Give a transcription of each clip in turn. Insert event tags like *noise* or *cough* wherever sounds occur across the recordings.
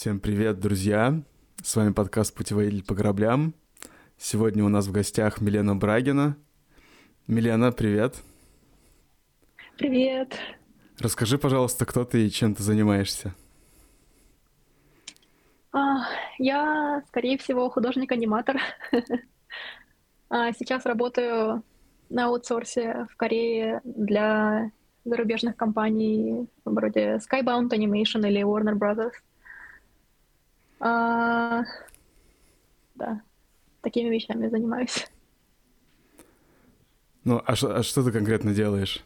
Всем привет, друзья! С вами подкаст «Путеводитель по граблям». Сегодня у нас в гостях Милена Брагина. Милена, привет! Привет! Расскажи, пожалуйста, кто ты и чем ты занимаешься? А, я, скорее всего, художник-аниматор. *laughs* А, сейчас работаю на аутсорсе в Корее для зарубежных компаний вроде Skybound Animation или Warner Brothers. А, да, такими вещами занимаюсь. Ну, а, а что ты конкретно делаешь?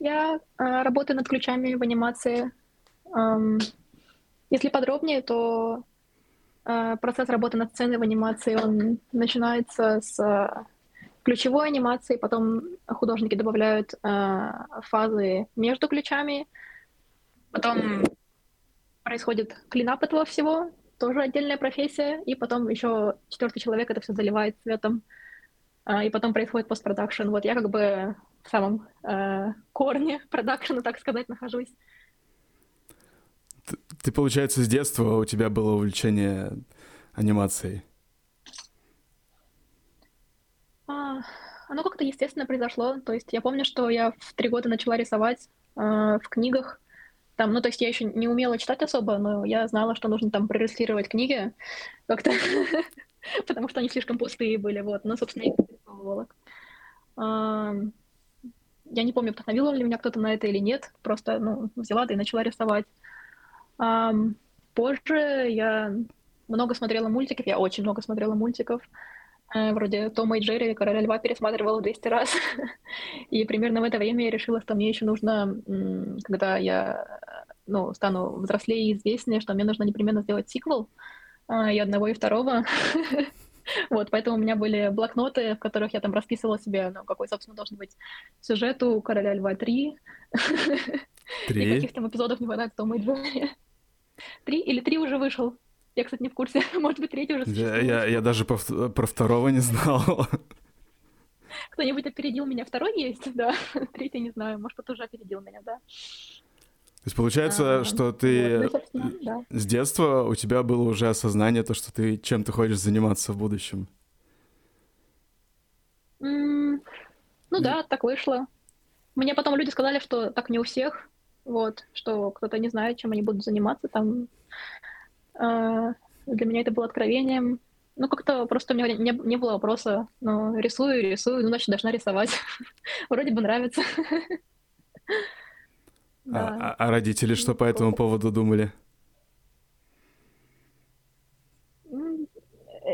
Я а, работаю над ключами в анимации. Ам, если подробнее, то а, процесс работы над сценой в анимации, он начинается с а, ключевой анимации, потом художники добавляют а, фазы между ключами, потом происходит клинап этого всего, тоже отдельная профессия, и потом еще четвертый человек это все заливает цветом, а, и потом происходит постпродакшн. Вот я как бы в самом э, корне *laughs* продакшена, так сказать, нахожусь. Ты, ты, получается, с детства у тебя было увлечение анимацией? А, оно как-то естественно произошло. То есть я помню, что я в три года начала рисовать э, в книгах. Там, ну, то есть я еще не умела читать особо, но я знала, что нужно там прорисовать книги как-то, *laughs* потому что они слишком пустые были, вот. Ну, собственно, я их. Я не помню, вдохновил ли меня кто-то на это или нет, просто, ну, взяла да и начала рисовать. Позже я много смотрела мультиков, я очень много смотрела мультиков, э, вроде Тома и Джерри, Короля Льва пересматривала 200 раз. *laughs* и примерно в это время я решила, что мне еще нужно, когда я ну, стану взрослее и известнее, что мне нужно непременно сделать сиквел а, и одного, и второго. *laughs* Вот, поэтому у меня были блокноты, в которых я там расписывала себе, ну, какой, собственно, должен быть сюжет у «Короля льва 3». Три? *laughs* И каких там эпизодов не хватает Тома и Джерри. Три или три уже вышел. Я, кстати, не в курсе. *laughs* Может быть, третий уже я, я, я даже по, про второго не знал. Кто-нибудь опередил меня? Второй есть, да. Третий не знаю. Может, кто-то уже опередил меня, да. То есть получается, а, что ты вот, ну, да. с детства у тебя было уже осознание то, что ты чем ты хочешь заниматься в будущем? Mm, ну да, так вышло. Мне потом люди сказали, что так не у всех, вот, что кто-то не знает, чем они будут заниматься там. Э, для меня это было откровением. Ну, как-то просто у меня не, не было вопроса, ну, рисую, рисую, ну, значит, должна рисовать. *laughs* Вроде бы нравится. *laughs* А, а родители что по этому поводу думали?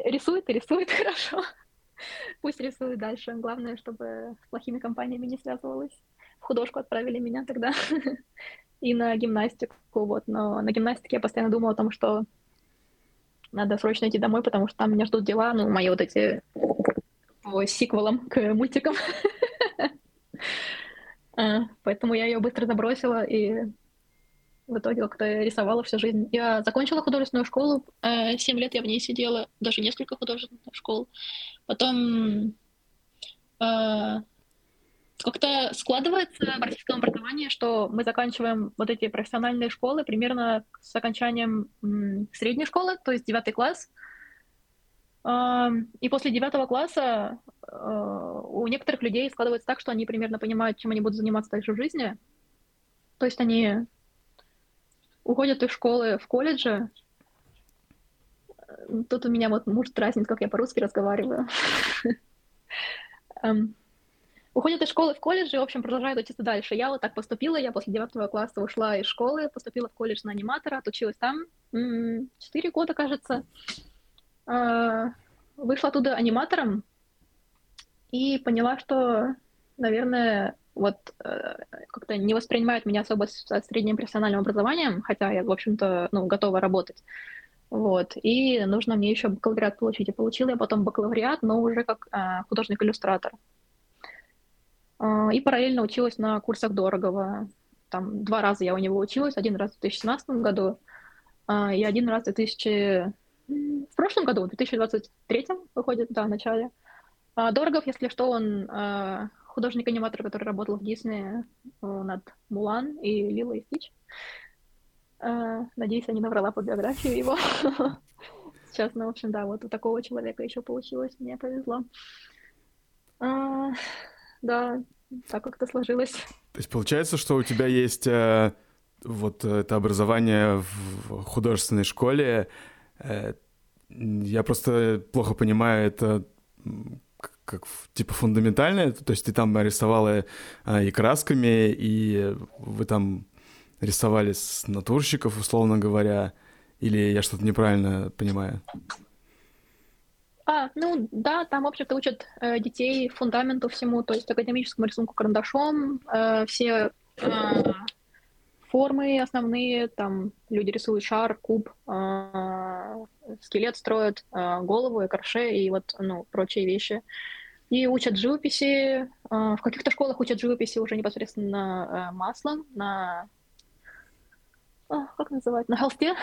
Рисует и рисует *laughs* хорошо. Пусть рисует дальше. Главное, чтобы с плохими компаниями не связывалась. В художку отправили меня тогда. *laughs* и на гимнастику. Вот. Но на гимнастике я постоянно думала о том, что надо срочно идти домой, потому что там меня ждут дела, ну, мои вот эти по сиквелам к мультикам. *laughs* А, поэтому я ее быстро забросила и в итоге как-то рисовала всю жизнь. Я закончила художественную школу, э, семь лет я в ней сидела, даже несколько художественных школ. Потом э, как-то складывается в российском образовании, что мы заканчиваем вот эти профессиональные школы примерно с окончанием средней школы, то есть девятый класс. И после девятого класса э, у некоторых людей складывается так, что они примерно понимают, чем они будут заниматься дальше в жизни. То есть они уходят из школы в колледже. Тут у меня вот муж дразнит, как я по-русски разговариваю. Уходят из школы в колледж и, в общем, продолжают учиться дальше. Я вот так поступила, я после девятого класса ушла из школы, поступила в колледж на аниматора, отучилась там четыре года, кажется. А, вышла оттуда аниматором и поняла, что, наверное, вот э, как-то не воспринимают меня особо с, с средним профессиональным образованием, хотя я, в общем-то, ну, готова работать. Вот. И нужно мне еще бакалавриат получить. И получила я потом бакалавриат, но уже как э, художник-иллюстратор. Э, и параллельно училась на курсах Дорогого. Там два раза я у него училась. Один раз в 2017 году э, и один раз в 2000 в прошлом году, в 2023 выходит, да, в начале. А Дорогов, если что, он а, художник-аниматор, который работал в Дисней над Мулан и Лила и Стич. Э, надеюсь, я не наврала по биографии его. *laughs* Сейчас, ну, в общем, да, вот у такого человека еще получилось, мне повезло. А, да, так как-то сложилось. То есть получается, что у тебя есть э, вот это образование в художественной школе. Э, я просто плохо понимаю это как типа фундаментальное, то есть ты там рисовала а, и красками, и вы там рисовали с натурщиков, условно говоря, или я что-то неправильно понимаю? А, ну да, там, в общем-то, учат э, детей фундаменту всему, то есть академическому рисунку карандашом, э, все э, формы основные, там люди рисуют шар, куб, э, скелет строят, э, голову, экарше и вот, ну, прочие вещи. И учат живописи, э, в каких-то школах учат живописи уже непосредственно э, маслом, на... О, как называть? На холсте.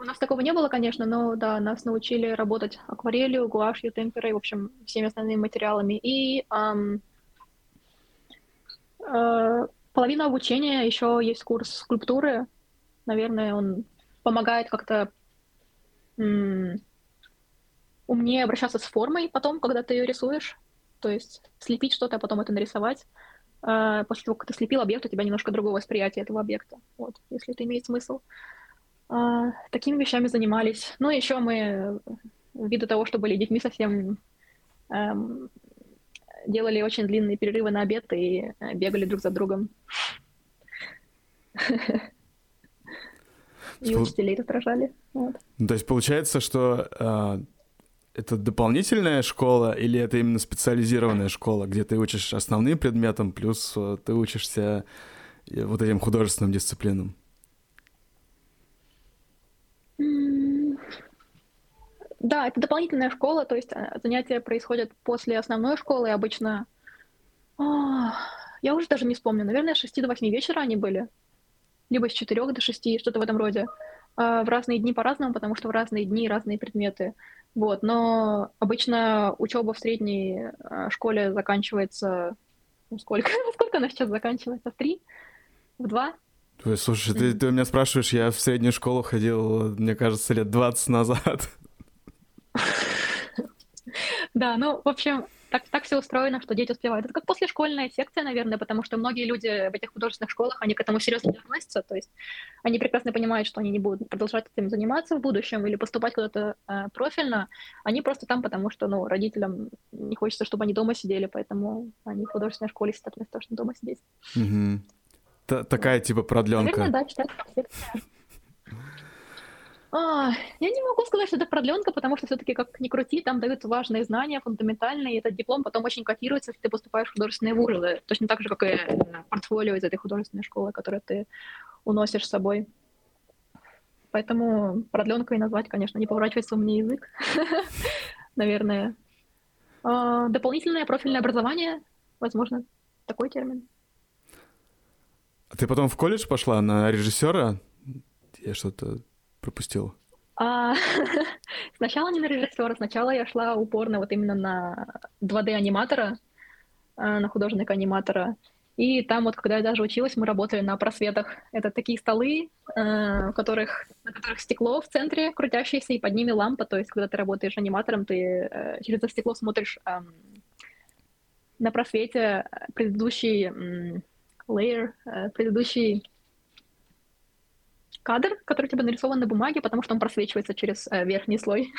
У нас такого не было, конечно, но да, нас научили работать акварелью, гуашью, темперой, в общем, всеми основными материалами. И эм, э, половина обучения еще есть курс скульптуры. Наверное, он помогает как-то м- умнее обращаться с формой потом, когда ты ее рисуешь. То есть слепить что-то, а потом это нарисовать. Э, после того, как ты слепил объект, у тебя немножко другое восприятие этого объекта. Вот, если это имеет смысл. А, такими вещами занимались. Ну, еще мы, ввиду того, что были детьми совсем, эм, делали очень длинные перерывы на обед и э, бегали друг за другом. *laughs* И учителей тут рожали. Ну, то есть получается, что а, это дополнительная школа или это именно специализированная школа, где ты учишь основным предметам, плюс э, ты учишься э, вот этим художественным дисциплинам? Да, это дополнительная школа, то есть э, занятия происходят после основной школы, обычно... О, я уже даже не вспомню, наверное, с 6 до 8 вечера они были, либо с 4 до 6, что-то в этом роде. А, в разные дни по-разному, потому что в разные дни разные предметы. Вот, но обычно учеба в средней э, школе заканчивается... Ну, сколько? *laughs* сколько она сейчас заканчивается? В три? В два? Слушай, ты, ты меня спрашиваешь, я в среднюю школу ходил, мне кажется, лет 20 назад. *laughs* Да, ну, в общем, так, так все устроено, что дети успевают. Это как послешкольная секция, наверное, потому что многие люди в этих художественных школах, они к этому серьезно не относятся, то есть они прекрасно понимают, что они не будут продолжать этим заниматься в будущем или поступать куда-то э, профильно, они просто там, потому что, ну, родителям не хочется, чтобы они дома сидели, поэтому они в художественной школе сидят вместо того, чтобы дома сидеть. Угу. Такая типа продленка. Наверное, да, читать секция. А, я не могу сказать, что это продленка, потому что все-таки, как ни крути, там дают важные знания, фундаментальные, и этот диплом потом очень котируется, если ты поступаешь в художественные вузы, точно так же, как и портфолио из этой художественной школы, которое ты уносишь с собой. Поэтому продленкой назвать, конечно, не поворачивается у меня язык, *laughs* наверное. А, дополнительное профильное образование, возможно, такой термин. А ты потом в колледж пошла на режиссера? Я что-то пропустила? А, *laughs* сначала не на режиссера, сначала я шла упорно вот именно на 2D-аниматора, а, на художника аниматора. И там вот, когда я даже училась, мы работали на просветах. Это такие столы, э, в которых, на которых стекло в центре крутящееся, и под ними лампа. То есть, когда ты работаешь аниматором, ты э, через это стекло смотришь э, на просвете предыдущий э, layer, э, предыдущий кадр, который у тебя нарисован на бумаге, потому что он просвечивается через э, верхний слой.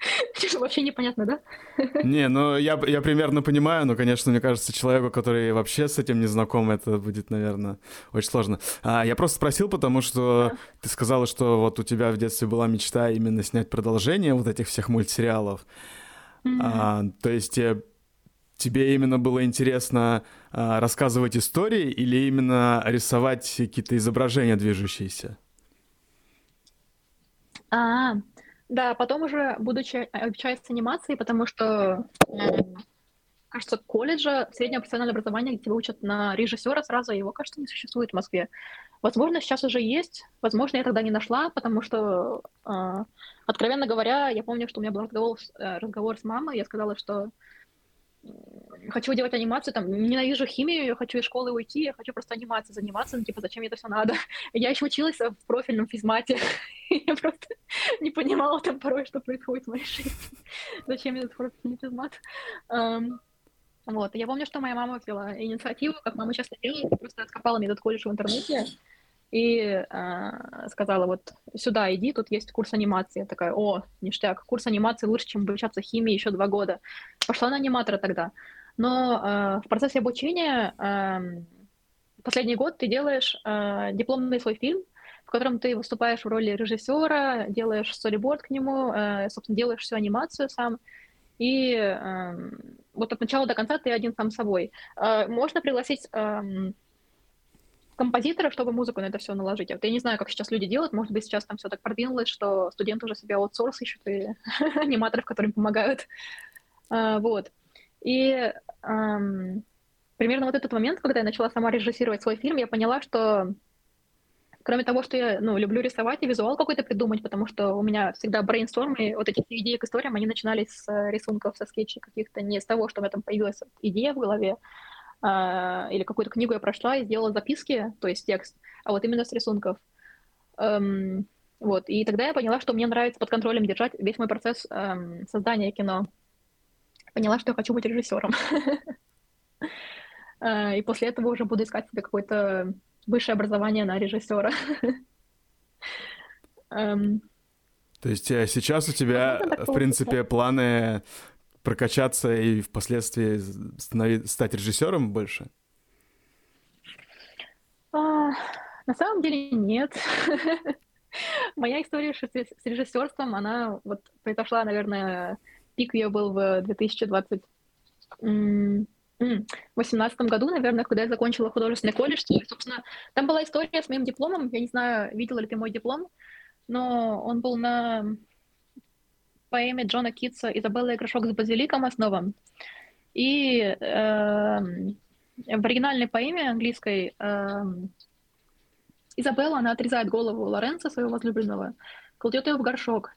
*laughs* Вообще непонятно, да? *laughs* Не, ну я, я примерно понимаю, но, конечно, мне кажется, человеку, который вообще с этим не знаком, это будет, наверное, очень сложно. А, я просто спросил, потому что да. ты сказала, что вот у тебя в детстве была мечта именно снять продолжение вот этих всех мультсериалов. Mm-hmm. А, то есть э, тебе именно было интересно а, рассказывать истории или именно рисовать какие-то изображения движущиеся? А, да, потом уже, будучи обучаясь анимации, потому что, кажется, колледжа, среднее профессиональное образование, где тебя учат на режиссера сразу, его, кажется, не существует в Москве. Возможно, сейчас уже есть, возможно, я тогда не нашла, потому что, э, откровенно говоря, я помню, что у меня был разговор, разговор с мамой, я сказала, что хочу делать анимацию, там, ненавижу химию, я хочу из школы уйти, я хочу просто анимацией заниматься, ну, типа, зачем мне это все надо? *laughs* Я еще училась в профильном физмате, *laughs* я просто *laughs* не понимала там порой, что происходит в моей жизни. Зачем мне этот профильный физмат? Um, вот, я помню, что моя мама взяла инициативу, как мама часто делает, просто откопала мне этот колледж в интернете, и э, сказала, вот сюда иди, тут есть курс анимации. Я такая, о, ништяк, курс анимации лучше, чем обучаться химии еще два года. Пошла на аниматора тогда. Но э, в процессе обучения э, последний год ты делаешь э, дипломный свой фильм, в котором ты выступаешь в роли режиссера, делаешь сториборд к нему, э, собственно, делаешь всю анимацию сам. И э, вот от начала до конца ты один сам собой. Э, можно пригласить... Э, композитора, чтобы музыку на это все наложить. Вот я не знаю, как сейчас люди делают. Может быть, сейчас там все так продвинулось, что студенты уже себе аутсорс ищут и *laughs* аниматоров, которые им помогают. Вот. И эм, примерно вот этот момент, когда я начала сама режиссировать свой фильм, я поняла, что кроме того, что я ну, люблю рисовать и визуал какой-то придумать, потому что у меня всегда брейнсторм, и вот эти идеи к историям, они начинались с рисунков, со скетчей каких-то, не с того, что у меня там появилась идея в голове, а, или какую-то книгу я прошла и сделала записки, то есть текст, а вот именно с рисунков. Эм, вот, и тогда я поняла, что мне нравится под контролем держать весь мой процесс эм, создания кино. Поняла, что я хочу быть режиссером. *laughs* Э, и после этого уже буду искать себе какое-то высшее образование на режиссера. *laughs* Эм. То есть э, сейчас у тебя, в принципе, планы прокачаться и впоследствии стать режиссером больше? А, на самом деле нет. *laughs* Моя история с режиссерством, она вот произошла, наверное, пик ее был в 2020 2018 году, наверное, когда я закончила художественный колледж. И, собственно, там была история с моим дипломом. Я не знаю, видела ли ты мой диплом, но он был на поэме Джона Китса «Изабелла и грошок с базиликом» основан. И э, в оригинальной поэме английской э, Изабелла, она отрезает голову Лоренца, своего возлюбленного, кладет ее в горшок,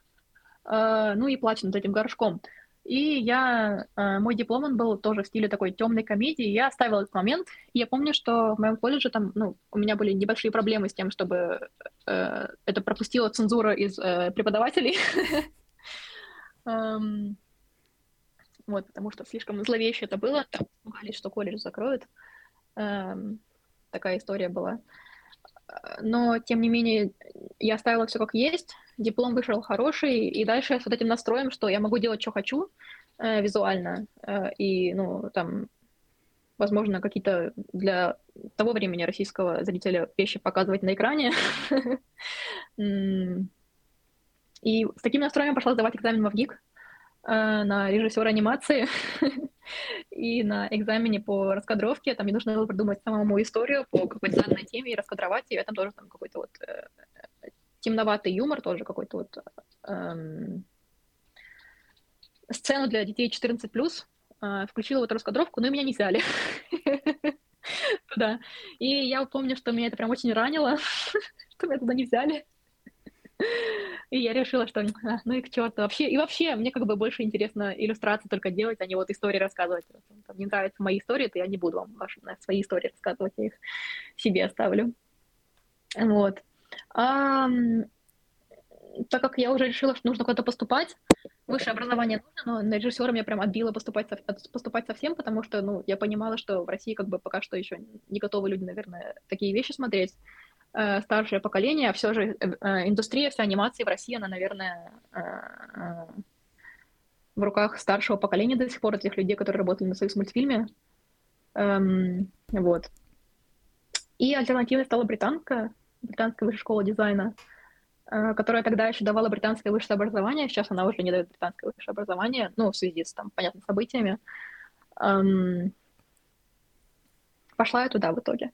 ну и плачет над этим горшком. И я, э, мой диплом, он был тоже в стиле такой темной комедии, я оставила этот момент, и я помню, что в моем колледже там, ну, у меня были небольшие проблемы с тем, чтобы э, это пропустила цензура из э, преподавателей, *laughs* Эм, вот, потому что слишком зловеще это было, там пугались, что колледж закроют. Эм, такая история была. Но, тем не менее, я оставила все как есть, диплом вышел хороший, и дальше с вот этим настроем, что я могу делать, что хочу э, визуально, э, и, ну, там, возможно, какие-то для того времени российского зрителя вещи показывать на экране. *laughs* И с таким настроем пошла сдавать экзамен в ВГИК на режиссера анимации *laughs* и на экзамене по раскадровке. Там мне нужно было придумать самому историю по какой-то заданной теме и раскадровать ее. Там тоже там какой-то вот э, темноватый юмор, тоже какой-то вот эм, сцену для детей 14+, э, включила вот раскадровку, но меня не взяли. *laughs* Да. И я помню, что меня это прям очень ранило, *laughs* что меня туда не взяли. И я решила, что а, ну и к черту. Вообще, и вообще, мне как бы больше интересно иллюстрации только делать, а не вот истории рассказывать. Там, мне нравятся мои истории, то я не буду вам ваши, свои истории рассказывать, я их себе оставлю. Вот. А, так как я уже решила, что нужно куда-то поступать, высшее образование нужно, но на режиссера меня прям отбило поступать, поступать совсем, потому что, ну, я понимала, что в России как бы пока что еще не готовы люди, наверное, такие вещи смотреть. Э, старшее поколение, а все же э, э, индустрия, вся анимации в России, она, наверное, в руках старшего поколения до сих пор, тех людей, которые работали на Союз мультфильме. Эм, вот. И альтернативой стала британка, британская высшая школа дизайна, которая тогда еще давала британское высшее образование, сейчас она уже не дает британское высшее образование, ну, в связи с, там, понятными событиями. Эм, пошла я туда в итоге.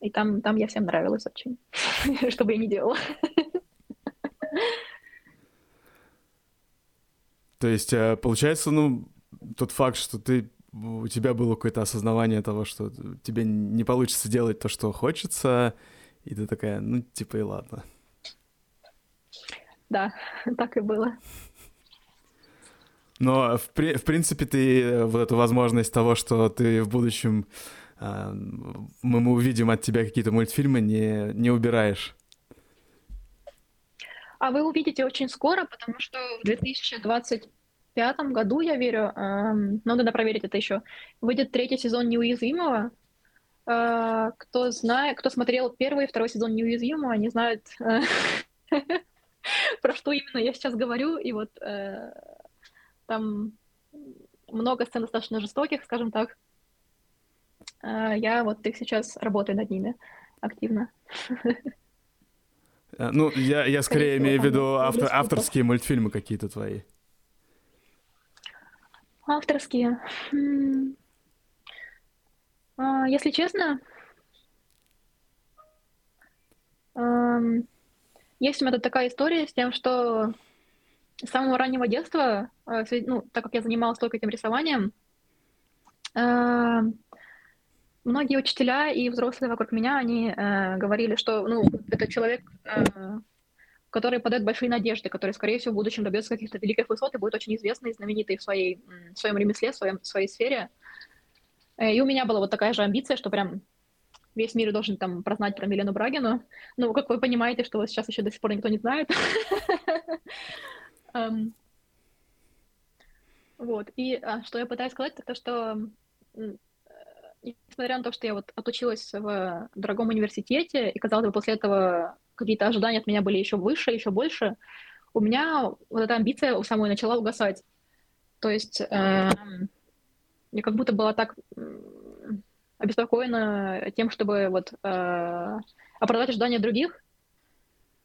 И там, там я всем нравилась очень, *laughs* что бы я ни делала. То есть, э, получается, ну, тот факт, что ты у тебя было какое-то осознавание того, что тебе не получится делать то, что хочется, и ты такая, ну, типа, и ладно. Да, *laughs* так и было. Но, в, при, в принципе, ты э, вот эту возможность того, что ты в будущем э, мы, мы увидим от тебя какие-то мультфильмы, не, не убираешь. А вы увидите очень скоро, потому что в 2025 году, я верю, э, но надо проверить это еще, выйдет третий сезон «Неуязвимого». Э, кто знает, кто смотрел первый и второй сезон «Неуязвимого», они знают, э, *laughs* про что именно я сейчас говорю, и вот э, там много сцен достаточно жестоких, скажем так. Э, я вот их сейчас работаю над ними активно. Э, ну, я, я скорее имею в виду автор, авторские мультфильмы какие-то твои. Авторские. А, если честно, есть у меня тут такая история с тем, что с самого раннего детства, э, ну, так как я занималась только этим рисованием, э, многие учителя и взрослые вокруг меня, они э, говорили, что, ну, это человек, который подает большие надежды, который, скорее всего, в будущем добьется каких-то великих высот и будет очень известный и знаменитый в, своей, в своем ремесле, в, своем, в своей сфере. И у меня была вот такая же амбиция, что прям весь мир должен там прознать про Милену Брагину. Ну, как вы понимаете, что сейчас еще до сих пор никто не знает. Um, *laughs* вот. И а, что я пытаюсь сказать, это то, что несмотря на то, что я вот отучилась в дорогом университете, и, казалось бы, после этого какие-то ожидания от меня были еще выше, еще больше, у меня вот эта амбиция у самой начала угасать. То есть э, я как будто была так обеспокоена тем, чтобы вот э, оправдать ожидания других,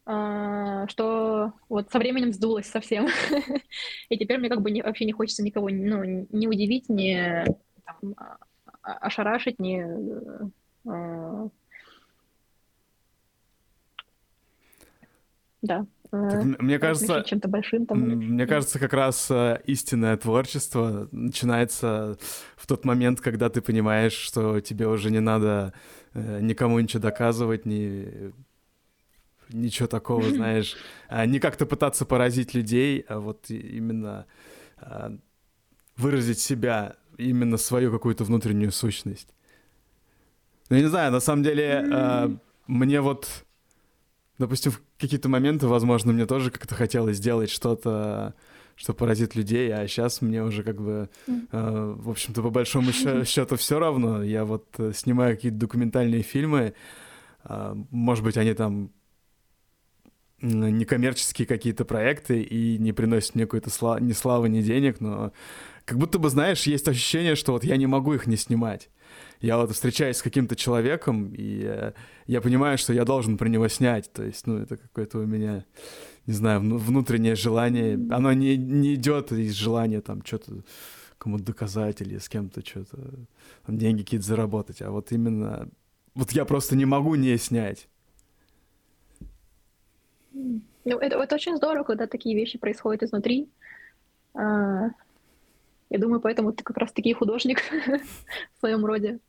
а, что вот со временем сдулось совсем. *laughs* И теперь мне как бы вообще не хочется никого ну, не удивить, не там, ошарашить, не... Да. Так, мне кажется, чем-то большим там. Мне кажется, как раз истинное творчество начинается в тот момент, когда ты понимаешь, что тебе уже не надо э, никому ничего доказывать, не ничего такого, *laughs* знаешь, а, не как-то пытаться поразить людей, а вот именно а, выразить себя, именно свою какую-то внутреннюю сущность. Ну, я не знаю, на самом деле, мне вот, допустим, в какие-то моменты, возможно, мне тоже как-то хотелось сделать что-то, что поразит людей, а сейчас мне уже как бы, в общем-то, по большому *laughs* счету все равно. Я вот э, снимаю какие-то документальные фильмы, может быть, они там некоммерческие какие-то проекты и не приносят мне какой-то сла- ни славы, ни денег, но как будто бы, знаешь, есть ощущение, что вот я не могу их не снимать. Я вот встречаюсь с каким-то человеком, и э, я понимаю, что я должен про него снять. То есть, ну, это какое-то у меня, не знаю, внутреннее желание. Оно не, не идет из желания там что-то кому-то доказать или с кем-то что-то, деньги какие-то заработать. А вот именно, вот я просто не могу не снять. Ну, это, это очень здорово, когда такие вещи происходят изнутри. А, я думаю, поэтому ты как раз таки художник *laughs* в своем роде.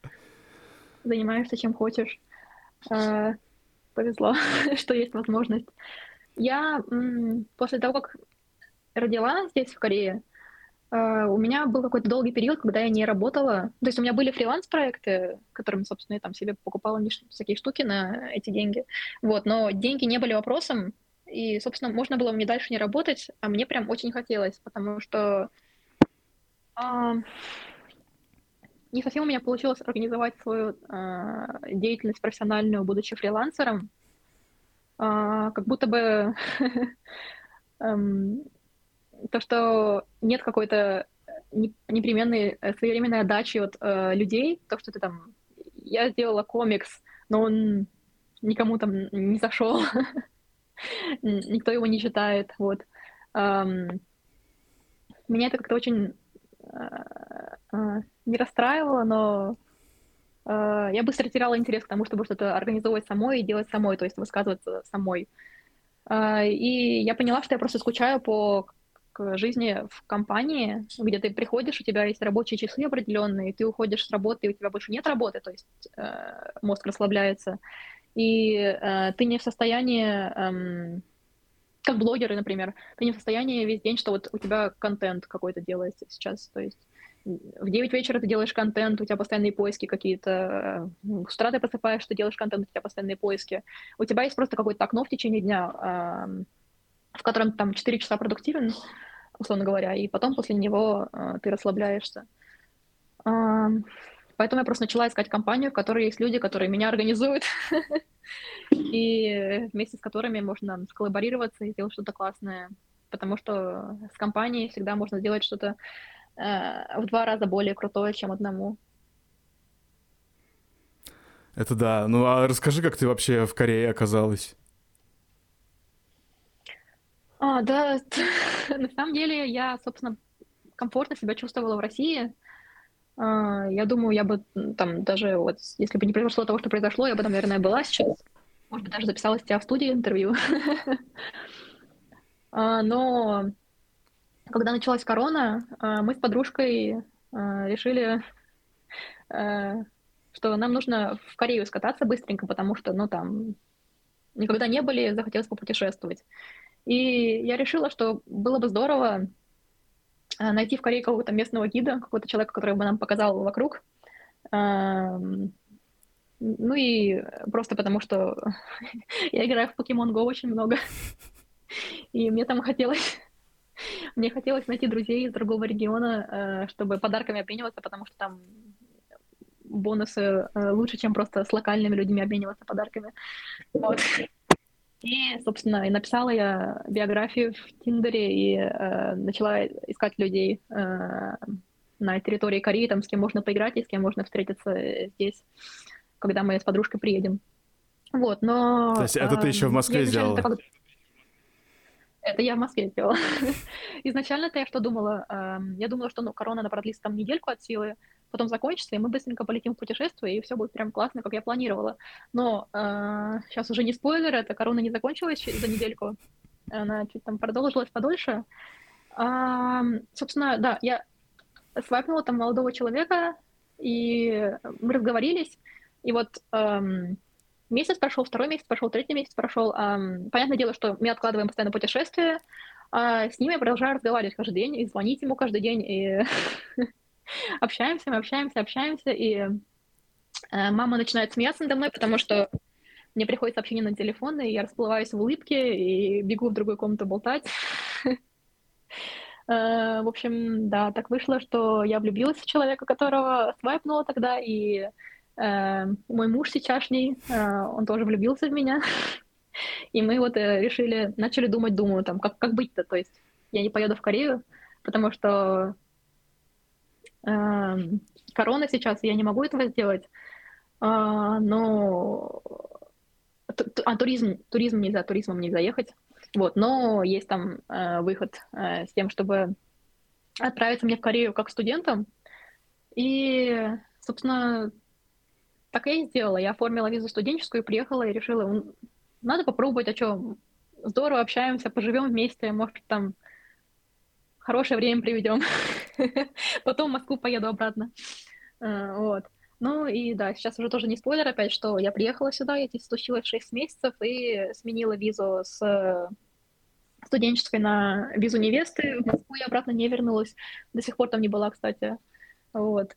Занимаешься чем хочешь. А, повезло, *laughs* что есть возможность. Я после того, как родила здесь, в Корее, а, у меня был какой-то долгий период, когда я не работала. То есть у меня были фриланс-проекты, которыми, собственно, я там себе покупала всякие штуки на эти деньги. Вот, но деньги не были вопросом, и, собственно, можно было мне дальше не работать, а мне прям очень хотелось, потому что а, не совсем у меня получилось организовать свою а, деятельность профессиональную, будучи фрилансером. А, как будто бы *laughs* эм, то, что нет какой-то непременной э, своевременной отдачи от э, людей, то, что ты там... Я сделала комикс, но он никому там не зашел, *laughs* никто его не читает, вот. Меня это как-то очень э, э, не расстраивало, но э, я быстро теряла интерес к тому, чтобы что-то организовывать самой и делать самой, то есть высказываться самой. Э, и я поняла, что я просто скучаю по жизни в компании, где ты приходишь, у тебя есть рабочие часы определенные, ты уходишь с работы, и у тебя больше нет работы, то есть э, мозг расслабляется, и э, ты не в состоянии, э, как блогеры, например, ты не в состоянии весь день, что вот у тебя контент какой-то делается сейчас, то есть в 9 вечера ты делаешь контент, у тебя постоянные поиски какие-то, ну, с утра ты просыпаешь, ты делаешь контент, у тебя постоянные поиски. У тебя есть просто какое-то окно в течение дня, в котором там 4 часа продуктивен, условно говоря, и потом после него а, ты расслабляешься. Поэтому я просто начала искать компанию, в которой есть люди, которые меня организуют, *laughs* и вместе с которыми можно сколлаборироваться и сделать что-то классное. Потому что с компанией всегда можно сделать что-то э, в два раза более крутое, чем одному. Это да. Ну а расскажи, как ты вообще в Корее оказалась? А, да, *laughs* на самом деле я, собственно, комфортно себя чувствовала в России. А, я думаю, я бы там даже вот, если бы не произошло того, что произошло, я бы там, наверное, была сейчас. Может быть, даже записалась тебя в студии интервью. *laughs* А, но когда началась корона, а, мы с подружкой решили, что нам нужно в Корею скататься быстренько, потому что, ну, там, никогда не были, захотелось попутешествовать. И я решила, что было бы здорово найти в Корее какого-то местного гида, какого-то человека, который бы нам показал вокруг. Ну и просто потому, что *laughs* я играю в Pokemon Go очень много. И мне там хотелось... *laughs* Мне хотелось найти друзей из другого региона, э, чтобы подарками обмениваться, потому что там бонусы э, лучше, чем просто с локальными людьми обмениваться подарками. Вот. И, собственно, и написала я биографию в Тиндере и э, начала искать людей э, на территории Кореи, там, с кем можно поиграть и с кем можно встретиться здесь, когда мы с подружкой приедем. Вот, но... То есть это ты еще в Москве сделала? Это, это я в Москве сделала. *laughs* Изначально-то я что думала? Я думала, что ну, корона, она продлится там недельку от силы, потом закончится, и мы быстренько полетим в путешествие, и все будет прям классно, как я планировала. Но э, сейчас уже не спойлер, эта корона не закончилась за недельку, она чуть там продолжилась подольше. А, собственно, да, я свайпнула там молодого человека, и мы разговорились, и вот эм, месяц прошел, второй месяц прошел, третий месяц прошел. Эм, понятное дело, что мы откладываем постоянно путешествия, а с ним я продолжаю разговаривать каждый день и звонить ему каждый день, и *laughs* общаемся, мы общаемся, общаемся, и э, мама начинает смеяться надо мной, потому что мне приходит сообщение на телефон, и я расплываюсь в улыбке и бегу в другую комнату болтать. *laughs* Э, в общем, да, так вышло, что я влюбилась в человека, которого свайпнула тогда, и э, мой муж сейчасшний, он тоже влюбился в меня. *laughs* И мы вот решили, начали думать, думаю, там, как, как быть-то, то есть я не поеду в Корею, потому что корона сейчас, я не могу этого сделать, а, но а туризм, туризм нельзя, туризмом нельзя ехать, вот, но есть там э, выход э, с тем, чтобы отправиться мне в Корею как студентом, и, собственно, так я и сделала. Я оформила визу студенческую, приехала и решила, надо попробовать, а что, здорово общаемся, поживем вместе, может, там хорошее время приведем. *laughs* *laughs* Потом в Москву поеду обратно. Э, вот. Ну и да, сейчас уже тоже не спойлер опять, что я приехала сюда, я здесь случилось 6 месяцев и сменила визу с студенческой на визу невесты. В Москву я обратно не вернулась. До сих пор там не была, кстати. Вот.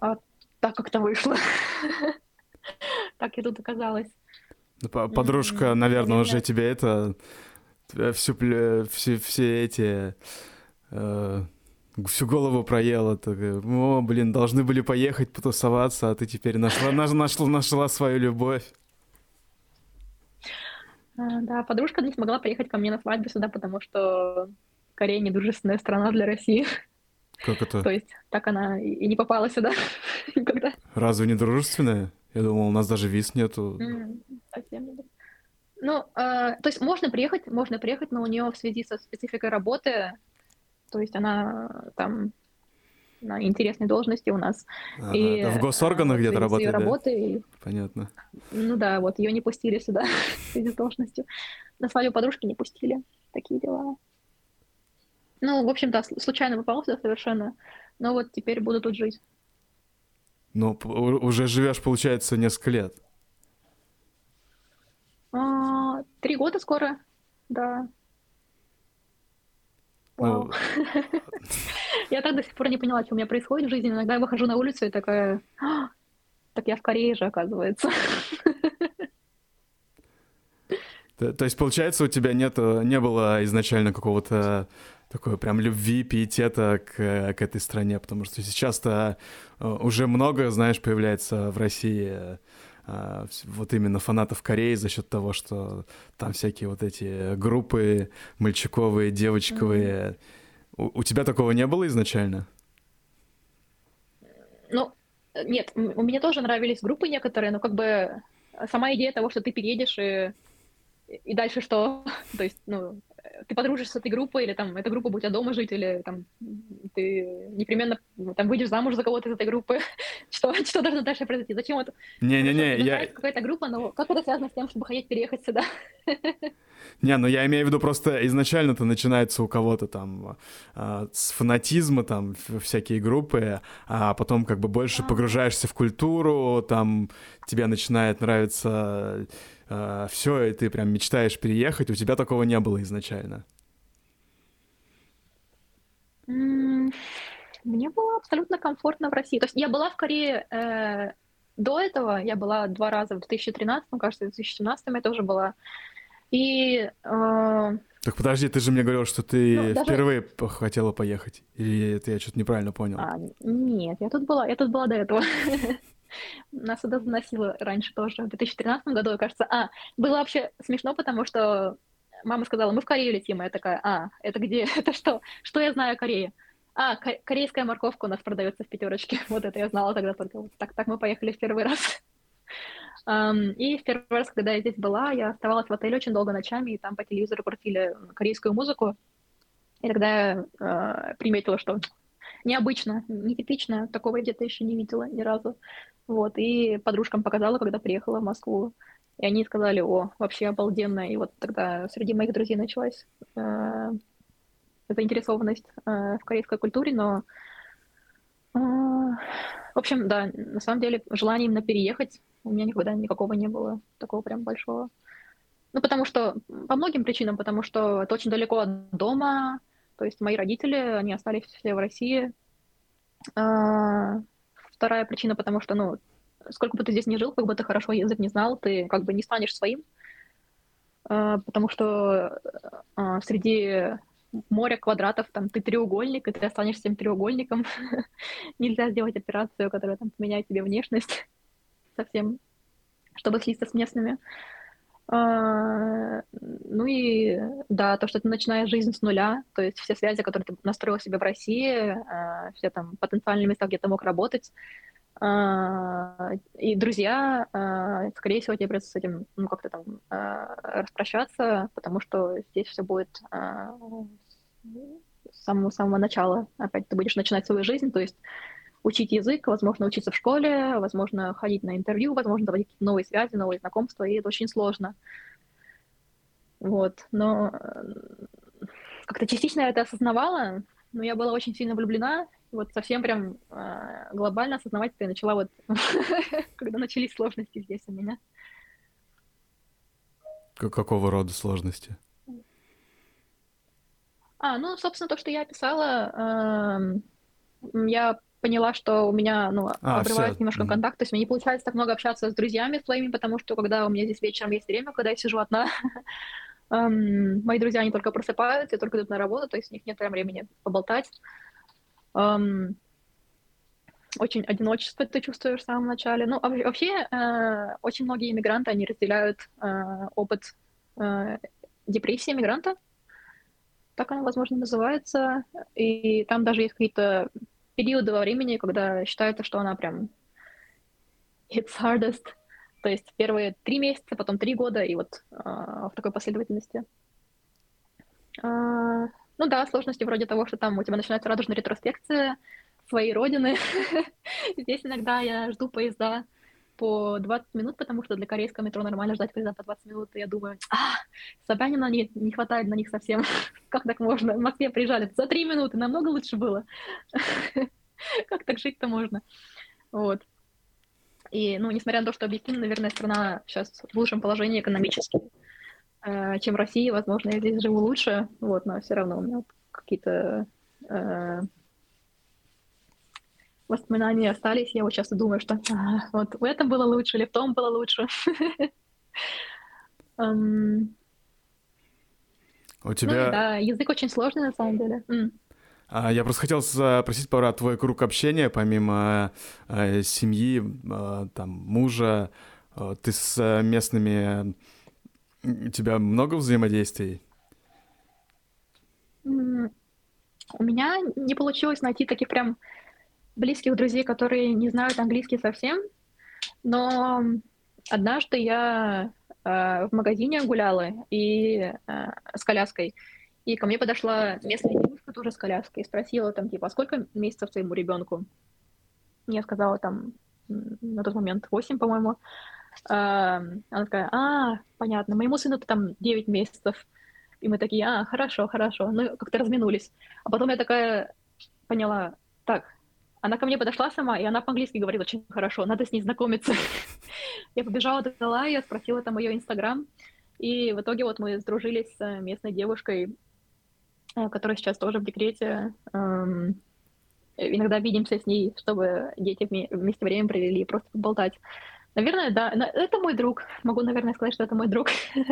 А так как-то вышло. *laughs* Так я тут оказалась. Подружка, наверное, уже тебе это всю, все, все эти э, всю голову проела. Так, О, блин, должны были поехать потусоваться, а ты теперь нашла, нашла, нашла свою любовь. А, да, подружка не смогла приехать ко мне на свадьбу сюда, потому что Корея недружественная страна для России. Как это? То есть так она и не попала сюда *laughs* никогда. Разве не дружественная? Я думал, у нас даже виз нету. совсем не ну, э, то есть можно приехать, можно приехать, но у нее в связи со спецификой работы, то есть она там на интересной должности у нас. Ага, и, в госорганах где-то работает, да? работы, Понятно. Ну да, вот ее не пустили сюда *laughs* в связи с должностью. На свою подружки не пустили. Такие дела. Ну, в общем-то, случайно попал сюда совершенно. Но вот теперь буду тут жить. Ну, уже живешь, получается, несколько лет. А, три года скоро. да. Вау. *laughs* Я так до сих пор не поняла, что у меня происходит в жизни. Иногда я выхожу на улицу и такая, «А, так я в Корее же, оказывается. То, есть, получается, у тебя нет, не было изначально какого-то такой прям любви, пиетета к, к этой стране, потому что сейчас-то э, уже много, знаешь, появляется в России э, вот именно фанатов Кореи за счет того, что там всякие вот эти группы мальчиковые, девочковые. Mm-hmm. У, у тебя такого не было изначально? Ну, нет, у меня тоже нравились группы некоторые, но как бы сама идея того, что ты переедешь и, и дальше что? *laughs* То есть, ну, ты подружишься с этой группой, или там эта группа будет у тебя дома жить, или там ты непременно ну, там выйдешь замуж за кого-то из этой группы. *laughs* что, что должно дальше произойти? Зачем это? Не-не-не, я... Какая-то группа, но как это связано с тем, чтобы хотеть переехать сюда? *laughs* Не, ну я имею в виду просто изначально-то начинается у кого-то там э, с фанатизма, там всякие группы, а потом как бы больше а. погружаешься в культуру, там тебе начинает нравиться э, все, и ты прям мечтаешь переехать. У тебя такого не было изначально? Мне было абсолютно комфортно в России. То есть я была в Корее э, до этого, я была два раза в 2013, кажется, в 2017 я тоже была. И... Э... Так подожди, ты же мне говорил, что ты ну, даже... впервые хотела поехать. Или это я что-то неправильно понял? А, нет, я тут была, я тут была до этого. *laughs* Нас сюда заносило раньше тоже, в 2013 году, кажется. А, было вообще смешно, потому что мама сказала, мы в Корею летим. Я такая, а, это где? *laughs* Это что? Что я знаю о Корее? А, корейская морковка у нас продается в пятерочке. *laughs* Вот это я знала тогда только. Так, так мы поехали в первый раз. *laughs* Um, и в первый раз, когда я здесь была, я оставалась в отеле очень долго ночами, и там по телевизору крутили корейскую музыку. И тогда я uh, приметила, что необычно, нетипично, такого я где-то еще не видела ни разу. Вот, и подружкам показала, когда приехала в Москву. И они сказали, о, вообще обалденно. И вот тогда среди моих друзей началась э, заинтересованность э, в корейской культуре, но э, в общем, да, на самом деле желание именно переехать у меня никогда никакого не было, такого прям большого. Ну, потому что, по многим причинам, потому что это очень далеко от дома, то есть мои родители, они остались все в России. А, вторая причина, потому что, ну, сколько бы ты здесь не жил, как бы ты хорошо язык не знал, ты как бы не станешь своим, а, потому что а, среди моря квадратов, там, ты треугольник, и ты останешься тем треугольником. *laughs* Нельзя сделать операцию, которая там поменяет тебе внешность *laughs* совсем, чтобы слиться с местными. А, ну и да, то, что ты начинаешь жизнь с нуля, то есть все связи, которые ты настроил себе в России, а, все там потенциальные места, где ты мог работать, а, и друзья, скорее всего, тебе придется с этим, ну, как-то там распрощаться, потому что здесь все будет с самого, самого начала. Опять ты будешь начинать свою жизнь, то есть учить язык, возможно, учиться в школе, возможно, ходить на интервью, возможно, заводить какие-то новые связи, новые знакомства, и это очень сложно. Вот, но э, как-то частично я это осознавала, но я была очень сильно влюблена, вот совсем прям э, глобально осознавать это я начала вот, *laughs* когда начались сложности здесь у меня. Какого рода сложности? А, ну, собственно, то, что я описала, э, я поняла, что у меня, ну, а, обрывается немножко mm-hmm. контакт, то есть мне не получается так много общаться с друзьями своими, потому что когда у меня здесь вечером есть время, когда я сижу одна, um, *laughs* мои друзья, они только просыпаются, только идут на работу, то есть у них нет времени поболтать. Um, очень одиночество ты чувствуешь в самом начале. Ну, а вообще, э, очень многие иммигранты, они разделяют э, опыт э, депрессии иммигранта, так она, возможно, называется, и там даже есть какие-то периоды во времени, когда считается, что она прям hits hardest, то есть первые три месяца, потом три года, и вот э, в такой последовательности. Э, ну да, сложности вроде того, что там у тебя начинается радужная ретроспекция своей родины. *laughs* Здесь иногда я жду поезда по 20 минут, потому что для корейского метро нормально ждать поезда по 20 минут, и я думаю, а, Собянина не, не хватает на них совсем. *laughs* как так можно? В Москве приезжали за 3 минуты, намного лучше было. *laughs* как так жить-то можно? Вот. И, ну, несмотря на то, что объективно, наверное, страна сейчас в лучшем положении экономически, э, чем в России. Возможно, я здесь живу лучше, вот, но все равно у меня какие-то э, воспоминания остались. Я вот часто думаю, что а, вот в этом было лучше или в том было лучше. *laughs* У тебя... Ну, да, язык очень сложный на самом деле. А, я просто хотел спросить про твой круг общения, помимо э, семьи, э, там, мужа, э, ты с местными... У тебя много взаимодействий? У меня не получилось найти таких прям близких друзей, которые не знают английский совсем, но однажды я э, в магазине гуляла и э, с коляской, и ко мне подошла местная девушка тоже с коляской и спросила там, типа, а сколько месяцев твоему ребенку? Я сказала там на тот момент 8, по-моему. А, она такая, а, понятно, моему сыну там 9 месяцев. И мы такие, а, хорошо, хорошо. Ну, как-то разминулись. А потом я такая поняла, так, она ко мне подошла сама, и она по-английски говорит очень хорошо, надо с ней знакомиться. *laughs* Я побежала, дала ее, спросила там ее инстаграм, и в итоге вот мы сдружились с местной девушкой, Э, которая сейчас тоже в декрете. Эм, иногда видимся с ней, чтобы дети вместе время провели и просто поболтать. Наверное, да, это мой друг. Могу, наверное, сказать, что это мой друг. *laughs*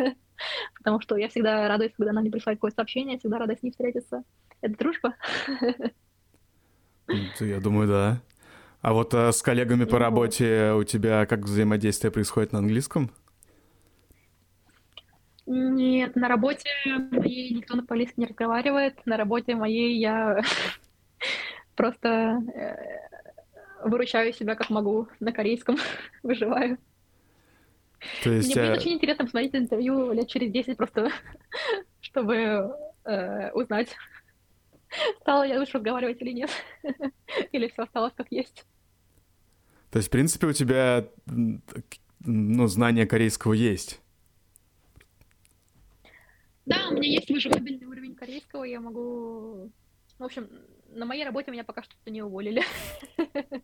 Потому что я всегда радуюсь, когда она мне присылает какое-то сообщение, всегда рада с ней встретиться. Это дружба. *laughs* Я думаю, да. А вот а с коллегами по работе у тебя как взаимодействие происходит на английском? Нет, на работе моей никто на по-английски не разговаривает. На работе моей я *laughs* просто э, выручаю себя как могу на корейском, *laughs* выживаю. То есть, Мне будет э... очень интересно посмотреть интервью лет через 10 просто, *laughs* чтобы э, узнать, стала я лучше разговаривать или нет, *laughs* или все осталось как есть. То есть, в принципе, у тебя ну, знание корейского есть? Да, у меня есть выживабельный уровень корейского, я могу... В общем, на моей работе меня пока что не уволили. *laughs*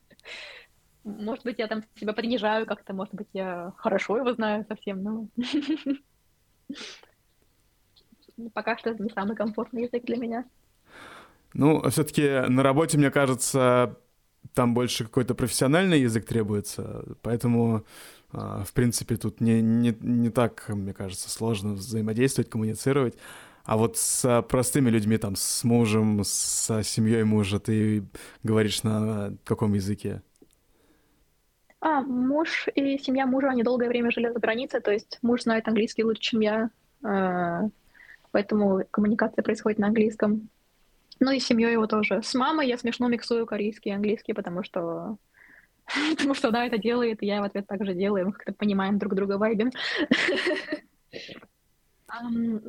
Может быть, я там себя принижаю как-то, может быть, я хорошо его знаю совсем, но... *laughs* Пока что это не самый комфортный язык для меня. Ну, все-таки на работе, мне кажется, там больше какой-то профессиональный язык требуется, поэтому а, в принципе, тут не, не, не так, мне кажется, сложно взаимодействовать, коммуницировать. А вот с простыми людьми, там, с мужем, с семьей мужа, ты говоришь на каком языке? А, муж и семья мужа, они долгое время жили за границей, то есть муж знает английский лучше, чем я, а, поэтому коммуникация происходит на английском. Ну и семьей его тоже. С мамой я смешно миксую корейский и английский, потому что *laughs* потому что она это делает, и я в ответ также делаю, мы как-то понимаем друг друга вайбим. *laughs*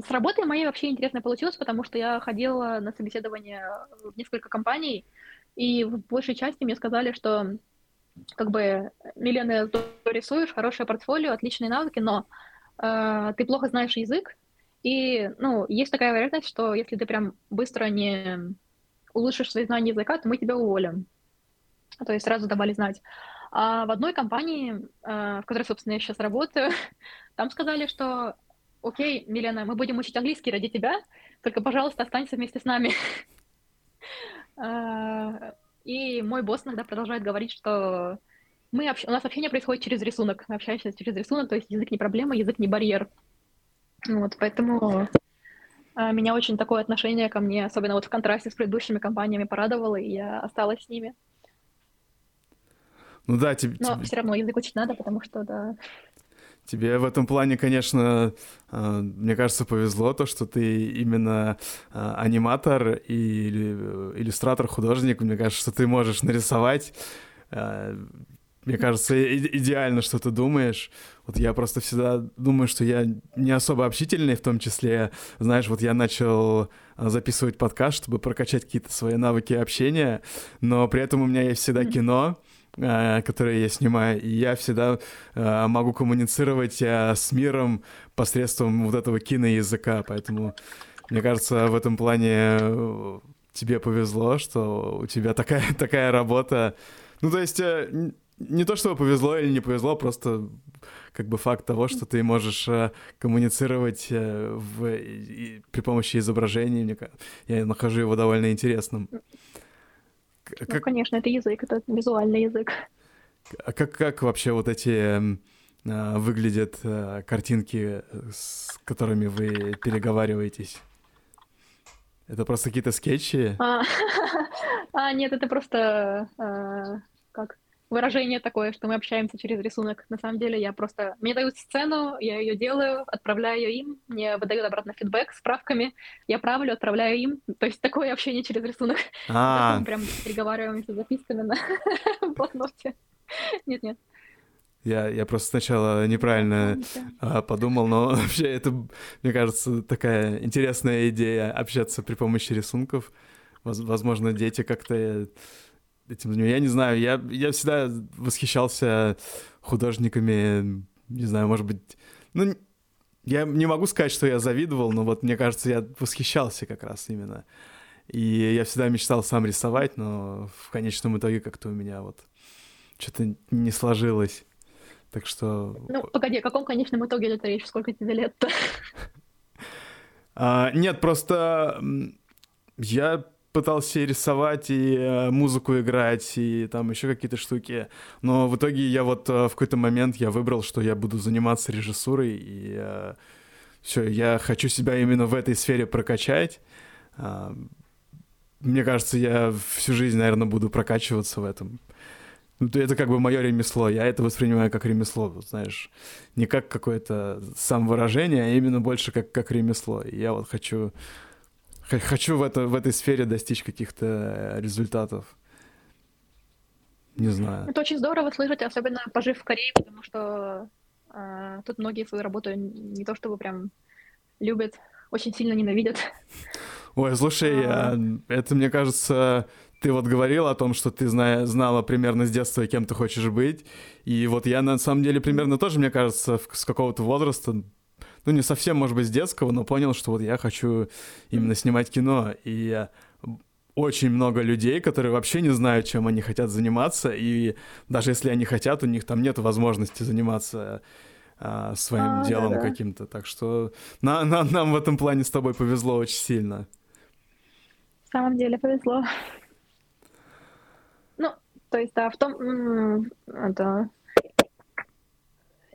С работой моей вообще интересно получилось, потому что я ходила на собеседование в несколько компаний, и в большей части мне сказали, что как бы, Милена, ты рисуешь, хорошее портфолио, отличные навыки, но э, ты плохо знаешь язык, и, ну, есть такая вероятность, что если ты прям быстро не улучшишь свои знания языка, то мы тебя уволим то есть сразу давали знать. А в одной компании, э, в которой, собственно, я сейчас работаю, *laughs* там сказали, что окей, Милена, мы будем учить английский ради тебя, только, пожалуйста, останься вместе с нами. *laughs* Э, и мой босс иногда продолжает говорить, что мы общ... у нас общение происходит через рисунок. Мы общаемся через рисунок, то есть язык не проблема, язык не барьер. Вот, поэтому э, меня очень такое отношение ко мне, особенно вот в контрасте с предыдущими компаниями, порадовало, и я осталась с ними. Ну да, тебе... Но тебе... все равно язык учить надо, потому что, да... Тебе в этом плане, конечно, э, мне кажется, повезло то, что ты именно э, аниматор и иллюстратор, художник. Мне кажется, что ты можешь нарисовать. Э, мне кажется, идеально, что ты думаешь. Вот я просто всегда думаю, что я не особо общительный, в том числе, знаешь, вот я начал записывать подкаст, чтобы прокачать какие-то свои навыки общения, но при этом у меня есть всегда кино, Э, которые я снимаю, и я всегда э, могу коммуницировать э, с миром посредством вот этого киноязыка, поэтому мне кажется, в этом плане тебе повезло, что у тебя такая, *laughs* такая работа. Ну, то есть, не то, что повезло или не повезло, просто как бы факт того, что ты можешь э, коммуницировать э, в, при помощи изображений, мне, я нахожу его довольно интересным. Ну, конечно, это язык, это визуальный язык. А как, как вообще вот эти э, выглядят э, картинки, с которыми вы переговариваетесь? Это просто какие-то скетчи? А, *laughs* а нет, это просто а, как выражение такое, что мы общаемся через рисунок. На самом деле я просто... Мне дают сцену, я ее делаю, отправляю им, мне выдают обратно фидбэк с правками, я правлю, отправляю им. То есть такое общение через рисунок. А. *laughs* Мы прям переговариваемся записками на *laughs* блокноте. Нет-нет. Я, я просто сначала неправильно а, подумал, но *laughs* вообще это, мне кажется, такая интересная идея общаться при помощи рисунков. Возможно, дети как-то этим Я не знаю, я, я всегда восхищался художниками, не знаю, может быть, ну, я не могу сказать, что я завидовал, но вот мне кажется, я восхищался как раз именно. И я всегда мечтал сам рисовать, но в конечном итоге как-то у меня вот что-то не сложилось. Так что... Ну, погоди, о каком конечном итоге это речь? Сколько тебе лет-то? *laughs* А, нет, просто я пытался рисовать и э, музыку играть, и там еще какие-то штуки. Но в итоге я вот э, в какой-то момент я выбрал, что я буду заниматься режиссурой, и э, все, я хочу себя именно в этой сфере прокачать. А, мне кажется, я всю жизнь, наверное, буду прокачиваться в этом. Ну, это как бы мое ремесло. Я это воспринимаю как ремесло, знаешь, не как какое-то самовыражение, а именно больше как, как ремесло. И я вот хочу, хочу в, это, в этой сфере достичь каких-то результатов. Не знаю. Это очень здорово слышать, особенно пожив в Корее, потому что э, тут многие свою работу не то чтобы прям любят, очень сильно ненавидят. Ой, слушай, а... это, мне кажется, ты вот говорил о том, что ты зна- знала примерно с детства, кем ты хочешь быть. И вот я на самом деле примерно тоже, мне кажется, с какого-то возраста, ну не совсем, может быть, с детского, но понял, что вот я хочу именно снимать кино. И очень много людей, которые вообще не знают, чем они хотят заниматься, и даже если они хотят, у них там нет возможности заниматься а, своим а, делом да, да. каким-то. Так что на, на, нам в этом плане с тобой повезло очень сильно. В самом деле повезло. То есть, да, в том, это...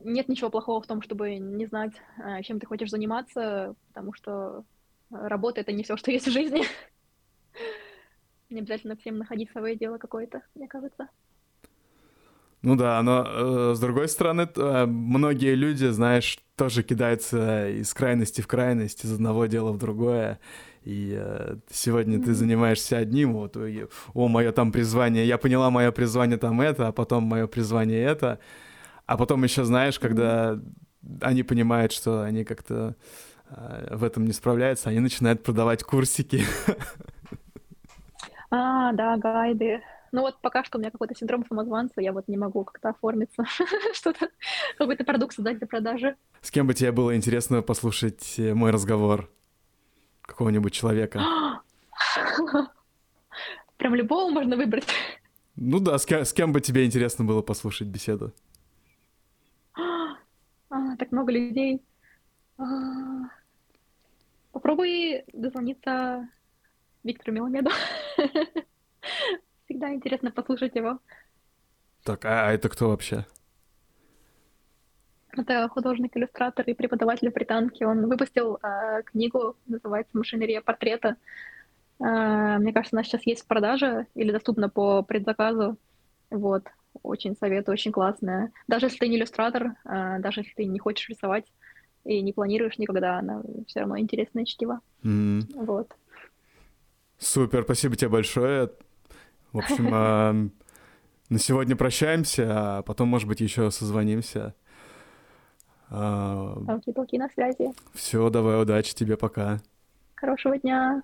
Нет ничего плохого в том, чтобы не знать, э, чем ты хочешь заниматься, потому что работа — это не все, что есть в жизни. *laughs* Не обязательно всем находить свое дело какое-то, мне кажется. Ну да, но э, с другой стороны, э, многие люди, знаешь, тоже кидаются из крайности в крайность, из одного дела в другое. И э, сегодня mm-hmm. ты занимаешься одним, вот, о, мое там призвание, я поняла, мое призвание там это, а потом мое призвание это. А потом еще, знаешь, когда они понимают, что они как-то э, в этом не справляются, они начинают продавать курсики. А, да, гайды. Ну вот пока что у меня какой-то синдром самозванца, я вот не могу как-то оформиться, *laughs* что-то, какой-то продукт создать для продажи. С кем бы тебе было интересно послушать э, мой разговор? какого-нибудь человека? *gasps* Прям любого можно выбрать. Ну да, с кем, с кем бы тебе интересно было послушать беседу? А, так много людей. А, попробуй дозвониться Виктору Меломеду. *laughs* Всегда интересно послушать его. Так, а, а это кто вообще? Это художник-иллюстратор и преподаватель британки. Он выпустил э, книгу, называется «Машинерия портрета». Э, мне кажется, она сейчас есть в продаже или доступна по предзаказу. Вот. Очень советую, очень классная. Даже если ты не иллюстратор, э, даже если ты не хочешь рисовать и не планируешь никогда, она все равно интересное чтиво. Mm. Вот. Супер, спасибо тебе большое. В общем, на сегодня прощаемся, а потом, может быть, еще созвонимся. Окей, на связи. Все, давай, удачи тебе, пока. Хорошего дня.